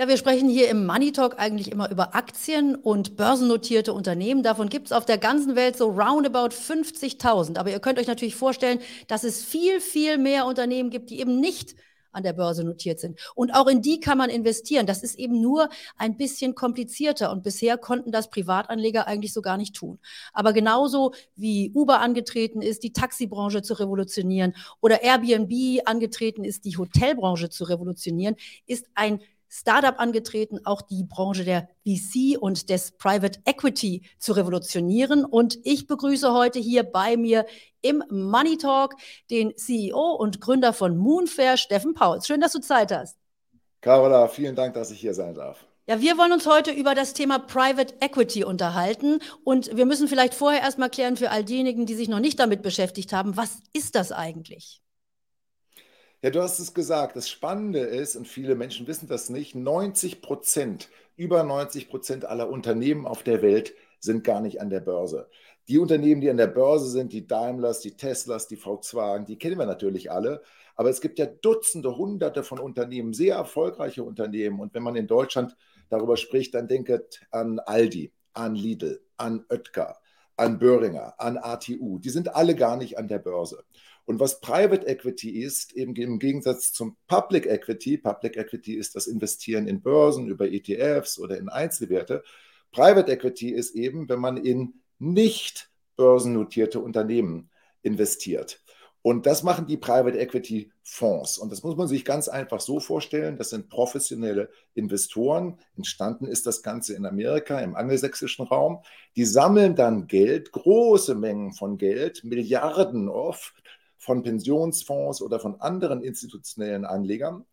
Ja, wir sprechen hier im Money Talk eigentlich immer über Aktien und börsennotierte Unternehmen. Davon gibt es auf der ganzen Welt so roundabout 50.000. Aber ihr könnt euch natürlich vorstellen, dass es viel, viel mehr Unternehmen gibt, die eben nicht an der Börse notiert sind. Und auch in die kann man investieren. Das ist eben nur ein bisschen komplizierter. Und bisher konnten das Privatanleger eigentlich so gar nicht tun. Aber genauso wie Uber angetreten ist, die Taxibranche zu revolutionieren oder Airbnb angetreten ist, die Hotelbranche zu revolutionieren, ist ein Startup angetreten, auch die Branche der VC und des Private Equity zu revolutionieren. Und ich begrüße heute hier bei mir im Money Talk den CEO und Gründer von Moonfair, Steffen Pauls. Schön, dass du Zeit hast. Carola, vielen Dank, dass ich hier sein darf. Ja, wir wollen uns heute über das Thema Private Equity unterhalten und wir müssen vielleicht vorher erstmal klären für all diejenigen, die sich noch nicht damit beschäftigt haben, was ist das eigentlich? Ja, du hast es gesagt. Das Spannende ist, und viele Menschen wissen das nicht, 90 Prozent, über 90 Prozent aller Unternehmen auf der Welt sind gar nicht an der Börse. Die Unternehmen, die an der Börse sind, die Daimlers, die Teslas, die Volkswagen, die kennen wir natürlich alle. Aber es gibt ja Dutzende, Hunderte von Unternehmen, sehr erfolgreiche Unternehmen. Und wenn man in Deutschland darüber spricht, dann denkt an Aldi, an Lidl, an Oetker, an Böhringer, an ATU. Die sind alle gar nicht an der Börse. Und was Private Equity ist, eben im Gegensatz zum Public Equity, Public Equity ist das Investieren in Börsen über ETFs oder in Einzelwerte. Private Equity ist eben, wenn man in nicht börsennotierte Unternehmen investiert. Und das machen die Private Equity Fonds. Und das muss man sich ganz einfach so vorstellen. Das sind professionelle Investoren. Entstanden ist das Ganze in Amerika, im angelsächsischen Raum. Die sammeln dann Geld, große Mengen von Geld, Milliarden oft, von Pensionsfonds oder von anderen institutionellen Anlegern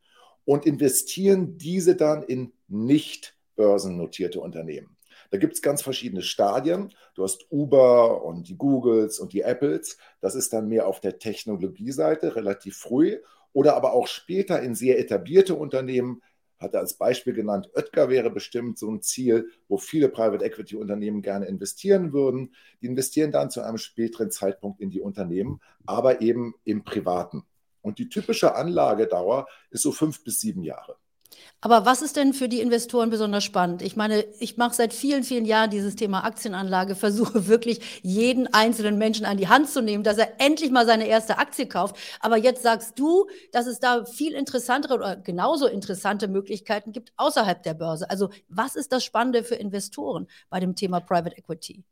und investieren diese dann in nicht börsennotierte Unternehmen. Da gibt es ganz verschiedene Stadien. Du hast Uber und die Googles und die Apples. Das ist dann mehr auf der Technologieseite, relativ früh. Oder aber auch später in sehr etablierte Unternehmen, hat er als Beispiel genannt, Oetker wäre bestimmt so ein Ziel, wo viele Private Equity Unternehmen gerne investieren würden. Die investieren dann zu einem späteren Zeitpunkt in die Unternehmen, aber eben im Privaten. Und die typische Anlagedauer ist so fünf bis sieben Jahre. Aber was ist denn für die Investoren besonders spannend? Ich meine, ich mache seit vielen, vielen Jahren dieses Thema Aktienanlage, versuche wirklich jeden einzelnen Menschen an die Hand zu nehmen, dass er endlich mal seine erste Aktie kauft. Aber jetzt sagst du, dass es da viel interessantere oder genauso interessante Möglichkeiten gibt außerhalb der Börse. Also was ist das Spannende für Investoren bei dem Thema Private Equity?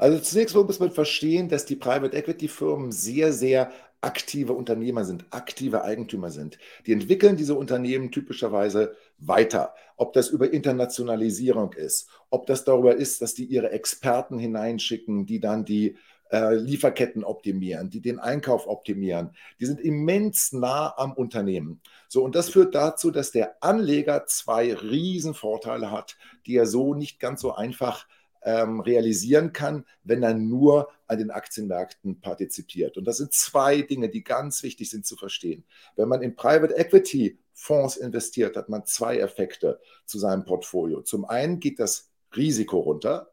Also zunächst mal muss man verstehen, dass die Private Equity Firmen sehr, sehr aktive Unternehmer sind, aktive Eigentümer sind. Die entwickeln diese Unternehmen typischerweise weiter. Ob das über Internationalisierung ist, ob das darüber ist, dass die ihre Experten hineinschicken, die dann die äh, Lieferketten optimieren, die den Einkauf optimieren. Die sind immens nah am Unternehmen. So, und das führt dazu, dass der Anleger zwei Riesenvorteile hat, die er so nicht ganz so einfach ähm, realisieren kann, wenn er nur an den Aktienmärkten partizipiert. Und das sind zwei Dinge, die ganz wichtig sind zu verstehen. Wenn man in Private Equity Fonds investiert, hat man zwei Effekte zu seinem Portfolio. Zum einen geht das Risiko runter,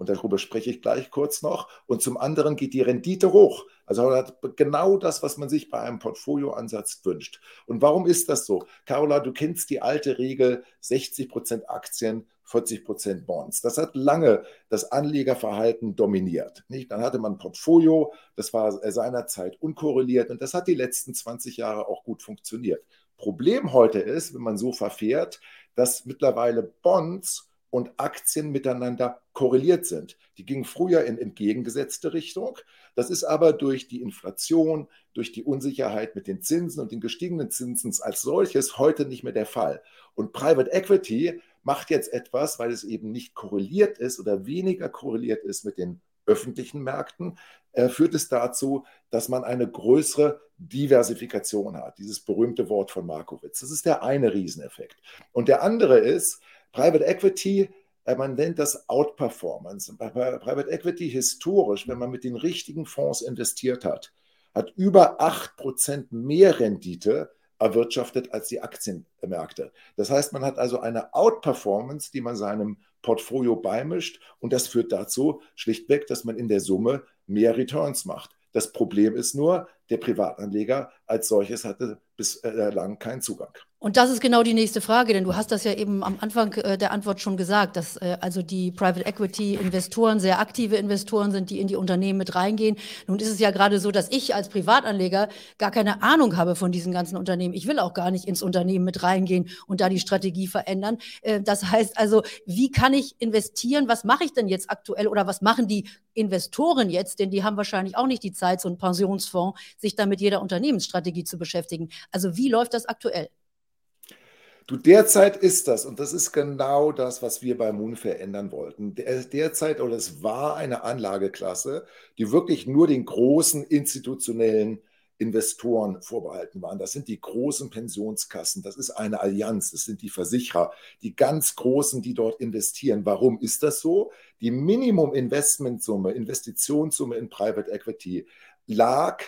und darüber spreche ich gleich kurz noch. Und zum anderen geht die Rendite hoch. Also man hat genau das, was man sich bei einem Portfolioansatz wünscht. Und warum ist das so? Carola, du kennst die alte Regel 60% Aktien, 40% Bonds. Das hat lange das Anlegerverhalten dominiert. Nicht? Dann hatte man ein Portfolio, das war seinerzeit unkorreliert und das hat die letzten 20 Jahre auch gut funktioniert. Problem heute ist, wenn man so verfährt, dass mittlerweile Bonds und Aktien miteinander korreliert sind. Die gingen früher in entgegengesetzte Richtung. Das ist aber durch die Inflation, durch die Unsicherheit mit den Zinsen und den gestiegenen Zinsen als solches heute nicht mehr der Fall. Und Private Equity macht jetzt etwas, weil es eben nicht korreliert ist oder weniger korreliert ist mit den öffentlichen Märkten, äh, führt es dazu, dass man eine größere Diversifikation hat. Dieses berühmte Wort von Markowitz. Das ist der eine Rieseneffekt. Und der andere ist, Private Equity, äh, man nennt das Outperformance. Private Equity historisch, wenn man mit den richtigen Fonds investiert hat, hat über 8% mehr Rendite erwirtschaftet als die Aktienmärkte. Das heißt, man hat also eine Outperformance, die man seinem Portfolio beimischt und das führt dazu schlichtweg, dass man in der Summe mehr Returns macht. Das Problem ist nur, der Privatanleger als solches hatte bislang keinen Zugang. Und das ist genau die nächste Frage, denn du hast das ja eben am Anfang äh, der Antwort schon gesagt, dass äh, also die Private Equity Investoren sehr aktive Investoren sind, die in die Unternehmen mit reingehen. Nun ist es ja gerade so, dass ich als Privatanleger gar keine Ahnung habe von diesen ganzen Unternehmen. Ich will auch gar nicht ins Unternehmen mit reingehen und da die Strategie verändern. Äh, das heißt also, wie kann ich investieren? Was mache ich denn jetzt aktuell oder was machen die Investoren jetzt? Denn die haben wahrscheinlich auch nicht die Zeit, so ein Pensionsfonds, sich da mit jeder Unternehmensstrategie zu beschäftigen. Also wie läuft das aktuell? Du, derzeit ist das, und das ist genau das, was wir bei Moonfair ändern wollten. Der, derzeit, oder es war eine Anlageklasse, die wirklich nur den großen institutionellen Investoren vorbehalten waren. Das sind die großen Pensionskassen, das ist eine Allianz, das sind die Versicherer, die ganz großen, die dort investieren. Warum ist das so? Die Minimum-Investmentsumme, Investitionssumme in Private Equity lag,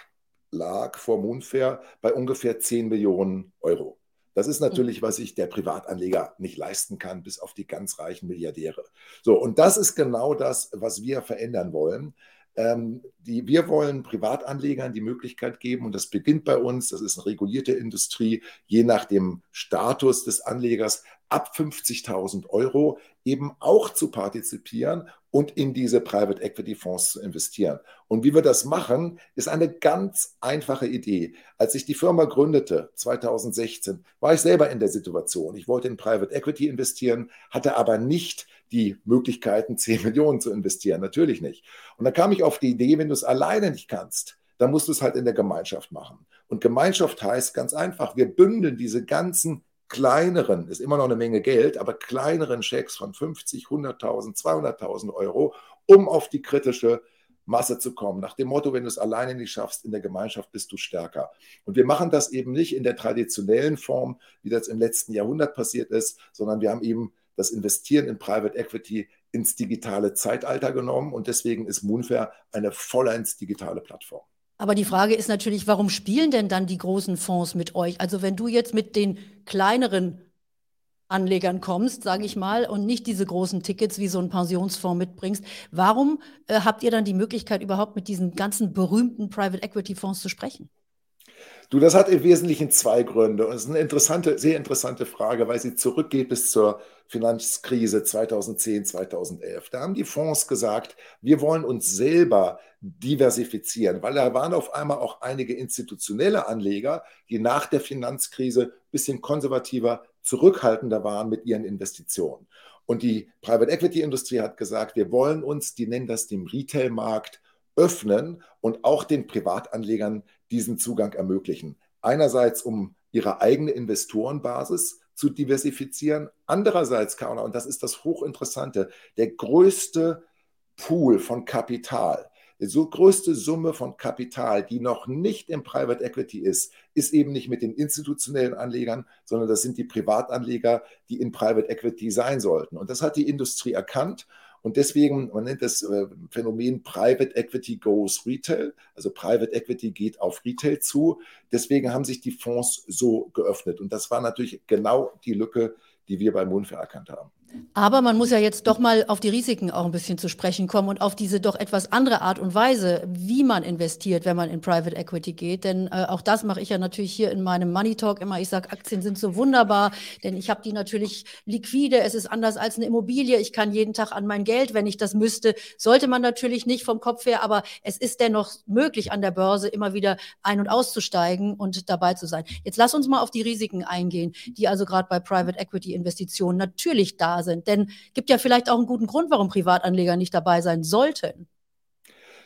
lag vor Moonfair bei ungefähr 10 Millionen Euro. Das ist natürlich, was sich der Privatanleger nicht leisten kann, bis auf die ganz reichen Milliardäre. So, und das ist genau das, was wir verändern wollen. Ähm, die, wir wollen Privatanlegern die Möglichkeit geben, und das beginnt bei uns, das ist eine regulierte Industrie, je nach dem Status des Anlegers ab 50.000 Euro eben auch zu partizipieren und in diese Private Equity Fonds zu investieren. Und wie wir das machen, ist eine ganz einfache Idee. Als ich die Firma gründete, 2016, war ich selber in der Situation. Ich wollte in Private Equity investieren, hatte aber nicht die Möglichkeiten, 10 Millionen zu investieren. Natürlich nicht. Und da kam ich auf die Idee, wenn du es alleine nicht kannst, dann musst du es halt in der Gemeinschaft machen. Und Gemeinschaft heißt ganz einfach, wir bündeln diese ganzen kleineren, ist immer noch eine Menge Geld, aber kleineren Schecks von 50, 100.000, 200.000 Euro, um auf die kritische Masse zu kommen. Nach dem Motto, wenn du es alleine nicht schaffst, in der Gemeinschaft bist du stärker. Und wir machen das eben nicht in der traditionellen Form, wie das im letzten Jahrhundert passiert ist, sondern wir haben eben das Investieren in Private Equity ins digitale Zeitalter genommen und deswegen ist Moonfair eine vollends digitale Plattform. Aber die Frage ist natürlich, warum spielen denn dann die großen Fonds mit euch? Also wenn du jetzt mit den kleineren Anlegern kommst, sage ich mal, und nicht diese großen Tickets wie so ein Pensionsfonds mitbringst, warum äh, habt ihr dann die Möglichkeit, überhaupt mit diesen ganzen berühmten Private Equity Fonds zu sprechen? Du, das hat im Wesentlichen zwei Gründe. Und es ist eine interessante, sehr interessante Frage, weil sie zurückgeht bis zur Finanzkrise 2010, 2011. Da haben die Fonds gesagt, wir wollen uns selber diversifizieren, weil da waren auf einmal auch einige institutionelle Anleger, die nach der Finanzkrise ein bisschen konservativer, zurückhaltender waren mit ihren Investitionen. Und die Private Equity Industrie hat gesagt, wir wollen uns, die nennen das dem Retail-Markt, öffnen und auch den Privatanlegern diesen Zugang ermöglichen. Einerseits, um ihre eigene Investorenbasis zu diversifizieren. Andererseits, Karla, und das ist das Hochinteressante, der größte Pool von Kapital, die so größte Summe von Kapital, die noch nicht im Private Equity ist, ist eben nicht mit den institutionellen Anlegern, sondern das sind die Privatanleger, die in Private Equity sein sollten. Und das hat die Industrie erkannt und deswegen, man nennt das äh, Phänomen Private Equity Goes Retail, also Private Equity geht auf Retail zu. Deswegen haben sich die Fonds so geöffnet. Und das war natürlich genau die Lücke, die wir bei Moonfair erkannt haben. Aber man muss ja jetzt doch mal auf die Risiken auch ein bisschen zu sprechen kommen und auf diese doch etwas andere Art und Weise, wie man investiert, wenn man in Private Equity geht. Denn äh, auch das mache ich ja natürlich hier in meinem Money Talk immer. Ich sage, Aktien sind so wunderbar, denn ich habe die natürlich liquide. Es ist anders als eine Immobilie. Ich kann jeden Tag an mein Geld, wenn ich das müsste. Sollte man natürlich nicht vom Kopf her, aber es ist dennoch möglich, an der Börse immer wieder ein- und auszusteigen und dabei zu sein. Jetzt lass uns mal auf die Risiken eingehen, die also gerade bei Private Equity Investitionen natürlich da sind. Denn gibt ja vielleicht auch einen guten Grund, warum Privatanleger nicht dabei sein sollten.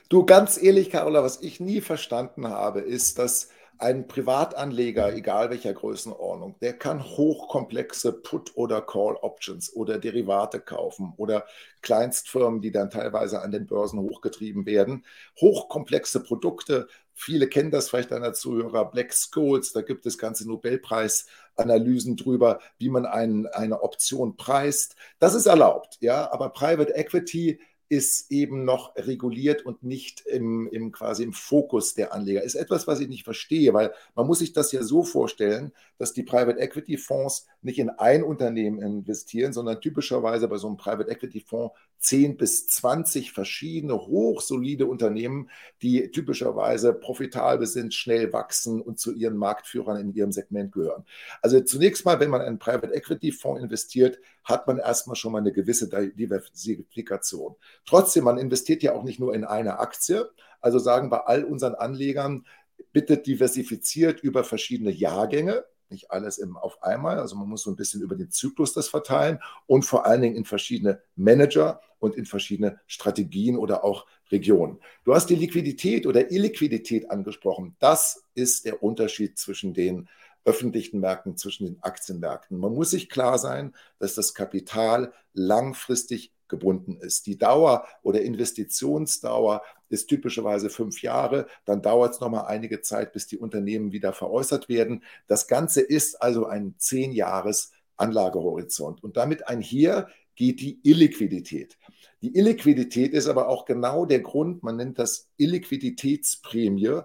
Du, ganz ehrlich, Carola, was ich nie verstanden habe, ist, dass ein Privatanleger, egal welcher Größenordnung, der kann hochkomplexe Put- oder Call-Options oder Derivate kaufen oder Kleinstfirmen, die dann teilweise an den Börsen hochgetrieben werden. Hochkomplexe Produkte, viele kennen das vielleicht deiner Zuhörer, Black Scholes, da gibt es ganze Nobelpreisanalysen drüber, wie man ein, eine Option preist. Das ist erlaubt, ja, aber Private Equity ist eben noch reguliert und nicht im, im quasi im Fokus der Anleger. Ist etwas, was ich nicht verstehe, weil man muss sich das ja so vorstellen, dass die Private Equity Fonds nicht in ein Unternehmen investieren, sondern typischerweise bei so einem Private Equity Fonds 10 bis 20 verschiedene hochsolide Unternehmen, die typischerweise profitabel sind, schnell wachsen und zu ihren Marktführern in ihrem Segment gehören. Also zunächst mal, wenn man einen Private Equity Fonds investiert, hat man erstmal schon mal eine gewisse Diversifikation. Trotzdem, man investiert ja auch nicht nur in eine Aktie. Also sagen bei all unseren Anlegern, bitte diversifiziert über verschiedene Jahrgänge nicht alles im, auf einmal. Also man muss so ein bisschen über den Zyklus das verteilen und vor allen Dingen in verschiedene Manager und in verschiedene Strategien oder auch Regionen. Du hast die Liquidität oder Illiquidität angesprochen. Das ist der Unterschied zwischen den öffentlichen Märkten, zwischen den Aktienmärkten. Man muss sich klar sein, dass das Kapital langfristig gebunden ist. Die Dauer oder Investitionsdauer ist typischerweise fünf Jahre. Dann dauert es nochmal einige Zeit, bis die Unternehmen wieder veräußert werden. Das Ganze ist also ein zehn Jahres Anlagehorizont. Und damit einher geht die Illiquidität. Die Illiquidität ist aber auch genau der Grund, man nennt das Illiquiditätsprämie,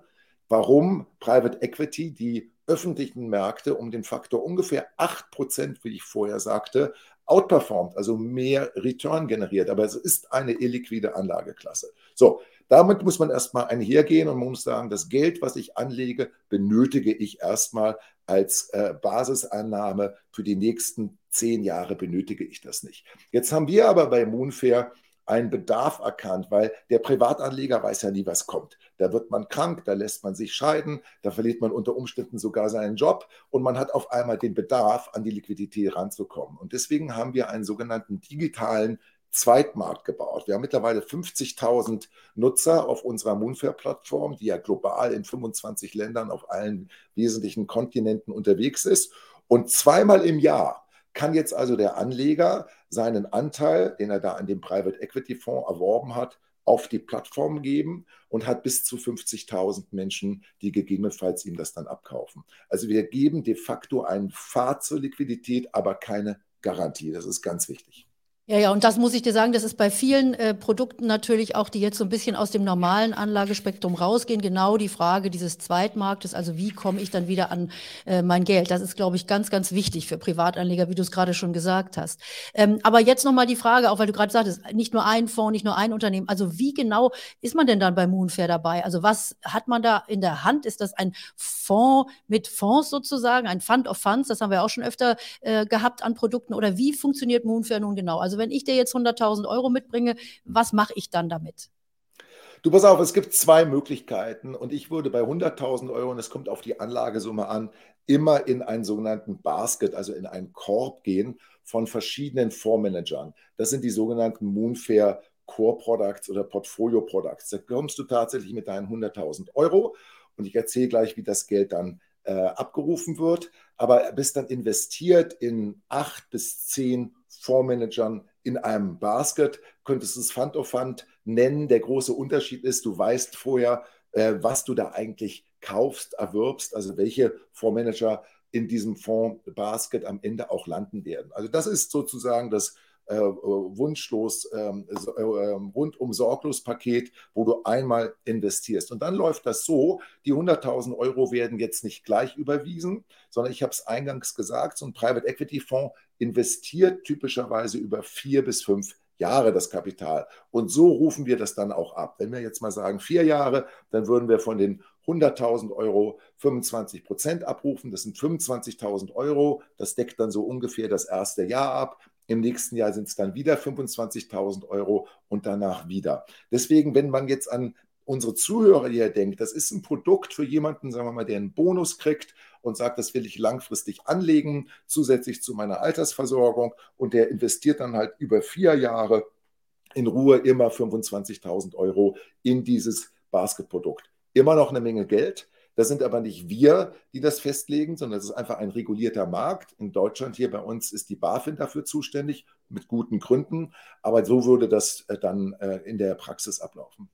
warum Private Equity die öffentlichen Märkte um den Faktor ungefähr 8%, wie ich vorher sagte, outperformt, also mehr Return generiert. Aber es ist eine illiquide Anlageklasse. So, damit muss man erstmal einhergehen und man muss sagen, das Geld, was ich anlege, benötige ich erstmal als äh, Basisannahme für die nächsten zehn Jahre benötige ich das nicht. Jetzt haben wir aber bei Moonfair einen Bedarf erkannt, weil der Privatanleger weiß ja nie, was kommt. Da wird man krank, da lässt man sich scheiden, da verliert man unter Umständen sogar seinen Job und man hat auf einmal den Bedarf, an die Liquidität ranzukommen. Und deswegen haben wir einen sogenannten digitalen Zweitmarkt gebaut. Wir haben mittlerweile 50.000 Nutzer auf unserer Moonfair-Plattform, die ja global in 25 Ländern auf allen wesentlichen Kontinenten unterwegs ist. Und zweimal im Jahr kann jetzt also der Anleger seinen Anteil, den er da an dem Private Equity Fonds erworben hat, auf die Plattform geben und hat bis zu 50.000 Menschen, die gegebenenfalls ihm das dann abkaufen. Also wir geben de facto einen Pfad zur Liquidität, aber keine Garantie. Das ist ganz wichtig. Ja, ja, und das muss ich dir sagen, das ist bei vielen äh, Produkten natürlich auch, die jetzt so ein bisschen aus dem normalen Anlagespektrum rausgehen, genau die Frage dieses Zweitmarktes, also wie komme ich dann wieder an äh, mein Geld? Das ist, glaube ich, ganz, ganz wichtig für Privatanleger, wie du es gerade schon gesagt hast. Ähm, aber jetzt nochmal die Frage, auch weil du gerade sagtest, nicht nur ein Fonds, nicht nur ein Unternehmen, also wie genau ist man denn dann bei Moonfair dabei? Also was hat man da in der Hand? Ist das ein Fonds mit Fonds sozusagen, ein Fund of Funds? Das haben wir auch schon öfter äh, gehabt an Produkten. Oder wie funktioniert Moonfair nun genau? Also wenn ich dir jetzt 100.000 Euro mitbringe, was mache ich dann damit? Du pass auf, es gibt zwei Möglichkeiten und ich würde bei 100.000 Euro, und es kommt auf die Anlagesumme an, immer in einen sogenannten Basket, also in einen Korb gehen von verschiedenen Fondsmanagern. Das sind die sogenannten Moonfair Core Products oder Portfolio Products. Da kommst du tatsächlich mit deinen 100.000 Euro und ich erzähle gleich, wie das Geld dann äh, abgerufen wird, aber bist dann investiert in acht bis zehn Fondsmanagern in einem Basket, könntest du es Fund of Fund nennen. Der große Unterschied ist, du weißt vorher, äh, was du da eigentlich kaufst, erwirbst, also welche Fondsmanager in diesem Fonds Basket am Ende auch landen werden. Also das ist sozusagen das äh, wunschlos, ähm, äh, rundum sorglos Paket, wo du einmal investierst. Und dann läuft das so, die 100.000 Euro werden jetzt nicht gleich überwiesen, sondern ich habe es eingangs gesagt, so ein Private Equity Fonds investiert typischerweise über vier bis fünf Jahre das Kapital. Und so rufen wir das dann auch ab. Wenn wir jetzt mal sagen vier Jahre, dann würden wir von den 100.000 Euro 25 Prozent abrufen. Das sind 25.000 Euro. Das deckt dann so ungefähr das erste Jahr ab. Im nächsten Jahr sind es dann wieder 25.000 Euro und danach wieder. Deswegen, wenn man jetzt an unsere Zuhörer hier denkt, das ist ein Produkt für jemanden, sagen wir mal, der einen Bonus kriegt und sagt, das will ich langfristig anlegen, zusätzlich zu meiner Altersversorgung und der investiert dann halt über vier Jahre in Ruhe immer 25.000 Euro in dieses Basketprodukt. Immer noch eine Menge Geld, das sind aber nicht wir, die das festlegen, sondern es ist einfach ein regulierter Markt. In Deutschland hier bei uns ist die BaFin dafür zuständig, mit guten Gründen. Aber so würde das äh, dann äh, in der Praxis ablaufen.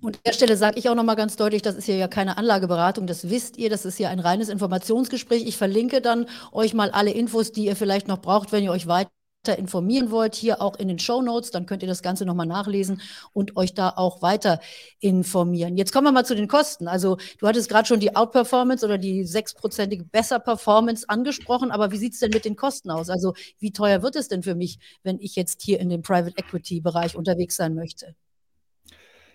Und an der Stelle sage ich auch nochmal ganz deutlich, das ist hier ja keine Anlageberatung, das wisst ihr, das ist hier ein reines Informationsgespräch. Ich verlinke dann euch mal alle Infos, die ihr vielleicht noch braucht, wenn ihr euch weiter informieren wollt, hier auch in den Show Notes, dann könnt ihr das Ganze nochmal nachlesen und euch da auch weiter informieren. Jetzt kommen wir mal zu den Kosten. Also du hattest gerade schon die Outperformance oder die sechsprozentige Besser-Performance angesprochen, aber wie sieht es denn mit den Kosten aus? Also wie teuer wird es denn für mich, wenn ich jetzt hier in dem Private Equity-Bereich unterwegs sein möchte?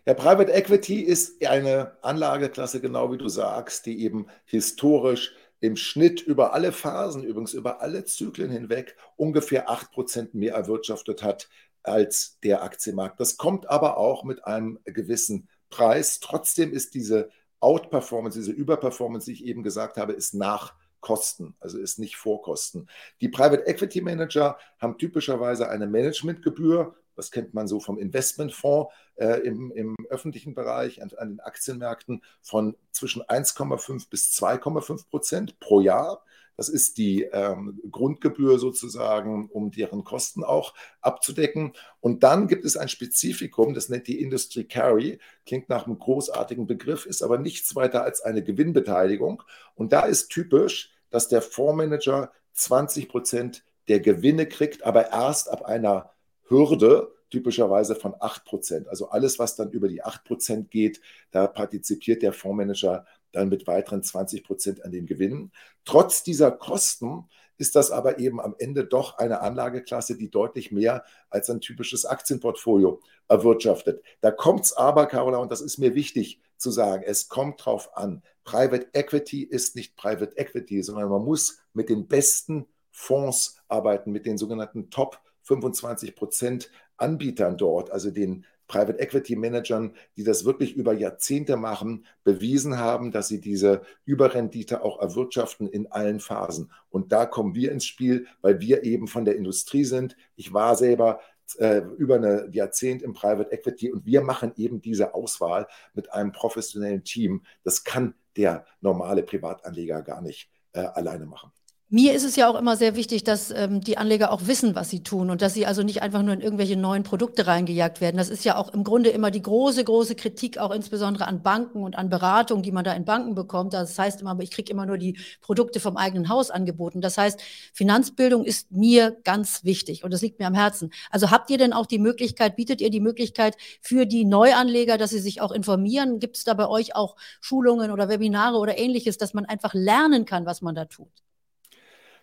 Ja, Private Equity ist eine Anlageklasse, genau wie du sagst, die eben historisch im Schnitt über alle Phasen, übrigens über alle Zyklen hinweg, ungefähr 8% mehr erwirtschaftet hat als der Aktienmarkt. Das kommt aber auch mit einem gewissen Preis. Trotzdem ist diese Outperformance, diese Überperformance, die ich eben gesagt habe, ist nach Kosten, also ist nicht vor Kosten. Die Private Equity Manager haben typischerweise eine Managementgebühr das kennt man so vom Investmentfonds äh, im, im, öffentlichen Bereich, an, an, den Aktienmärkten, von zwischen 1,5 bis 2,5 Prozent pro Jahr. Das ist die ähm, Grundgebühr sozusagen, um deren Kosten auch abzudecken. Und dann gibt es ein Spezifikum, das nennt die Industry Carry, klingt nach einem großartigen Begriff, ist aber nichts weiter als eine Gewinnbeteiligung. Und da ist typisch, dass der Fondsmanager 20 Prozent der Gewinne kriegt, aber erst ab einer Hürde typischerweise von 8%. Also alles, was dann über die 8% geht, da partizipiert der Fondsmanager dann mit weiteren 20% an den Gewinnen. Trotz dieser Kosten ist das aber eben am Ende doch eine Anlageklasse, die deutlich mehr als ein typisches Aktienportfolio erwirtschaftet. Da kommt es aber, Carola, und das ist mir wichtig zu sagen, es kommt drauf an. Private Equity ist nicht Private Equity, sondern man muss mit den besten Fonds arbeiten, mit den sogenannten Top 25 Prozent Anbietern dort, also den Private Equity Managern, die das wirklich über Jahrzehnte machen, bewiesen haben, dass sie diese Überrendite auch erwirtschaften in allen Phasen. Und da kommen wir ins Spiel, weil wir eben von der Industrie sind. Ich war selber äh, über ein Jahrzehnt im Private Equity und wir machen eben diese Auswahl mit einem professionellen Team. Das kann der normale Privatanleger gar nicht äh, alleine machen. Mir ist es ja auch immer sehr wichtig, dass ähm, die Anleger auch wissen, was sie tun und dass sie also nicht einfach nur in irgendwelche neuen Produkte reingejagt werden. Das ist ja auch im Grunde immer die große, große Kritik, auch insbesondere an Banken und an Beratung, die man da in Banken bekommt. Das heißt immer, ich kriege immer nur die Produkte vom eigenen Haus angeboten. Das heißt, Finanzbildung ist mir ganz wichtig und das liegt mir am Herzen. Also habt ihr denn auch die Möglichkeit, bietet ihr die Möglichkeit für die Neuanleger, dass sie sich auch informieren? Gibt es da bei euch auch Schulungen oder Webinare oder ähnliches, dass man einfach lernen kann, was man da tut?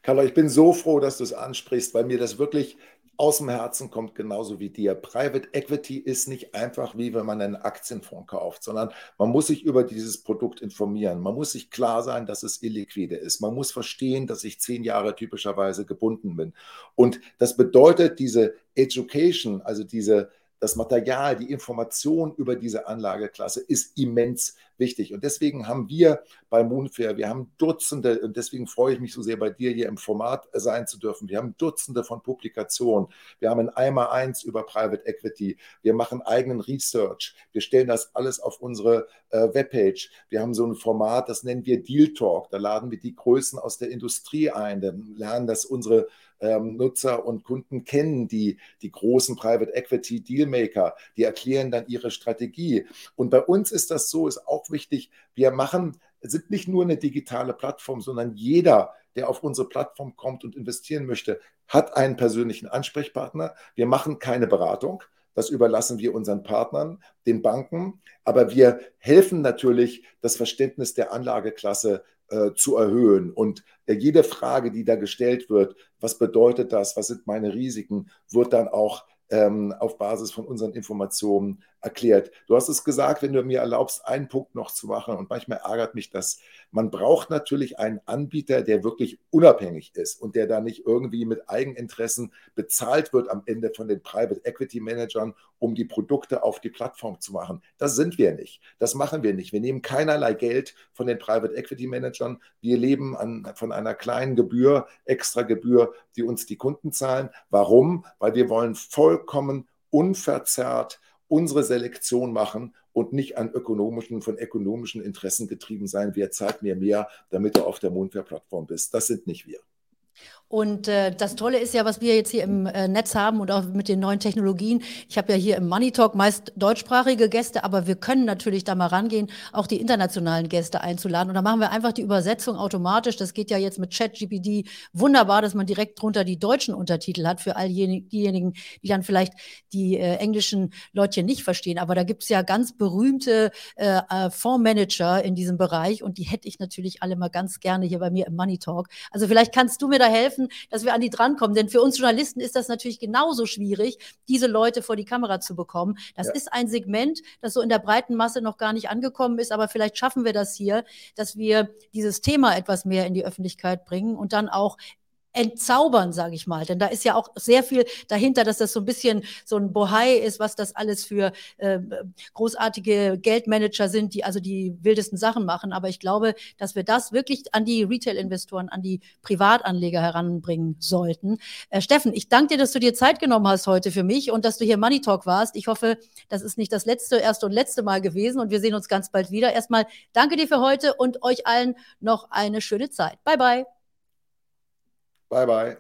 Carla, ich bin so froh, dass du es ansprichst, weil mir das wirklich aus dem Herzen kommt, genauso wie dir. Private Equity ist nicht einfach wie wenn man einen Aktienfonds kauft, sondern man muss sich über dieses Produkt informieren. Man muss sich klar sein, dass es illiquide ist. Man muss verstehen, dass ich zehn Jahre typischerweise gebunden bin. Und das bedeutet, diese Education, also diese das Material, die Information über diese Anlageklasse ist immens wichtig. Und deswegen haben wir bei Moonfair, wir haben Dutzende, und deswegen freue ich mich so sehr, bei dir hier im Format sein zu dürfen. Wir haben Dutzende von Publikationen. Wir haben ein Einmal eins über Private Equity. Wir machen eigenen Research. Wir stellen das alles auf unsere äh, Webpage. Wir haben so ein Format, das nennen wir Deal Talk. Da laden wir die Größen aus der Industrie ein. Dann lernen das unsere ähm, Nutzer und Kunden kennen, die, die großen Private Equity Dealmaker, die erklären dann ihre Strategie. Und bei uns ist das so, ist auch wichtig, wir machen, sind nicht nur eine digitale Plattform, sondern jeder, der auf unsere Plattform kommt und investieren möchte, hat einen persönlichen Ansprechpartner. Wir machen keine Beratung. Das überlassen wir unseren Partnern, den Banken. Aber wir helfen natürlich, das Verständnis der Anlageklasse äh, zu erhöhen. Und äh, jede Frage, die da gestellt wird, was bedeutet das, was sind meine Risiken, wird dann auch ähm, auf Basis von unseren Informationen erklärt. Du hast es gesagt, wenn du mir erlaubst, einen Punkt noch zu machen, und manchmal ärgert mich das, man braucht natürlich einen Anbieter, der wirklich unabhängig ist und der da nicht irgendwie mit Eigeninteressen bezahlt wird am Ende von den Private Equity Managern, um die Produkte auf die Plattform zu machen. Das sind wir nicht. Das machen wir nicht. Wir nehmen keinerlei Geld von den Private Equity Managern. Wir leben an, von einer kleinen Gebühr, extra Gebühr, die uns die Kunden zahlen. Warum? Weil wir wollen vollkommen unverzerrt unsere Selektion machen und nicht an ökonomischen, von ökonomischen Interessen getrieben sein. Wer zahlt mir mehr, damit du auf der Mondwehr-Plattform bist? Das sind nicht wir. Und äh, das Tolle ist ja, was wir jetzt hier im äh, Netz haben und auch mit den neuen Technologien. Ich habe ja hier im Money Talk meist deutschsprachige Gäste, aber wir können natürlich da mal rangehen, auch die internationalen Gäste einzuladen. Und da machen wir einfach die Übersetzung automatisch. Das geht ja jetzt mit ChatGPD wunderbar, dass man direkt drunter die deutschen Untertitel hat für all diejenigen, die dann vielleicht die äh, englischen Leute nicht verstehen. Aber da gibt es ja ganz berühmte äh, äh, Fondsmanager in diesem Bereich und die hätte ich natürlich alle mal ganz gerne hier bei mir im Money Talk. Also vielleicht kannst du mir da helfen helfen, dass wir an die drankommen. Denn für uns Journalisten ist das natürlich genauso schwierig, diese Leute vor die Kamera zu bekommen. Das ja. ist ein Segment, das so in der breiten Masse noch gar nicht angekommen ist, aber vielleicht schaffen wir das hier, dass wir dieses Thema etwas mehr in die Öffentlichkeit bringen und dann auch entzaubern, sage ich mal. Denn da ist ja auch sehr viel dahinter, dass das so ein bisschen so ein Bohai ist, was das alles für äh, großartige Geldmanager sind, die also die wildesten Sachen machen. Aber ich glaube, dass wir das wirklich an die Retail-Investoren, an die Privatanleger heranbringen sollten. Äh, Steffen, ich danke dir, dass du dir Zeit genommen hast heute für mich und dass du hier Money Talk warst. Ich hoffe, das ist nicht das letzte, erste und letzte Mal gewesen und wir sehen uns ganz bald wieder. Erstmal danke dir für heute und euch allen noch eine schöne Zeit. Bye, bye. Bye bye.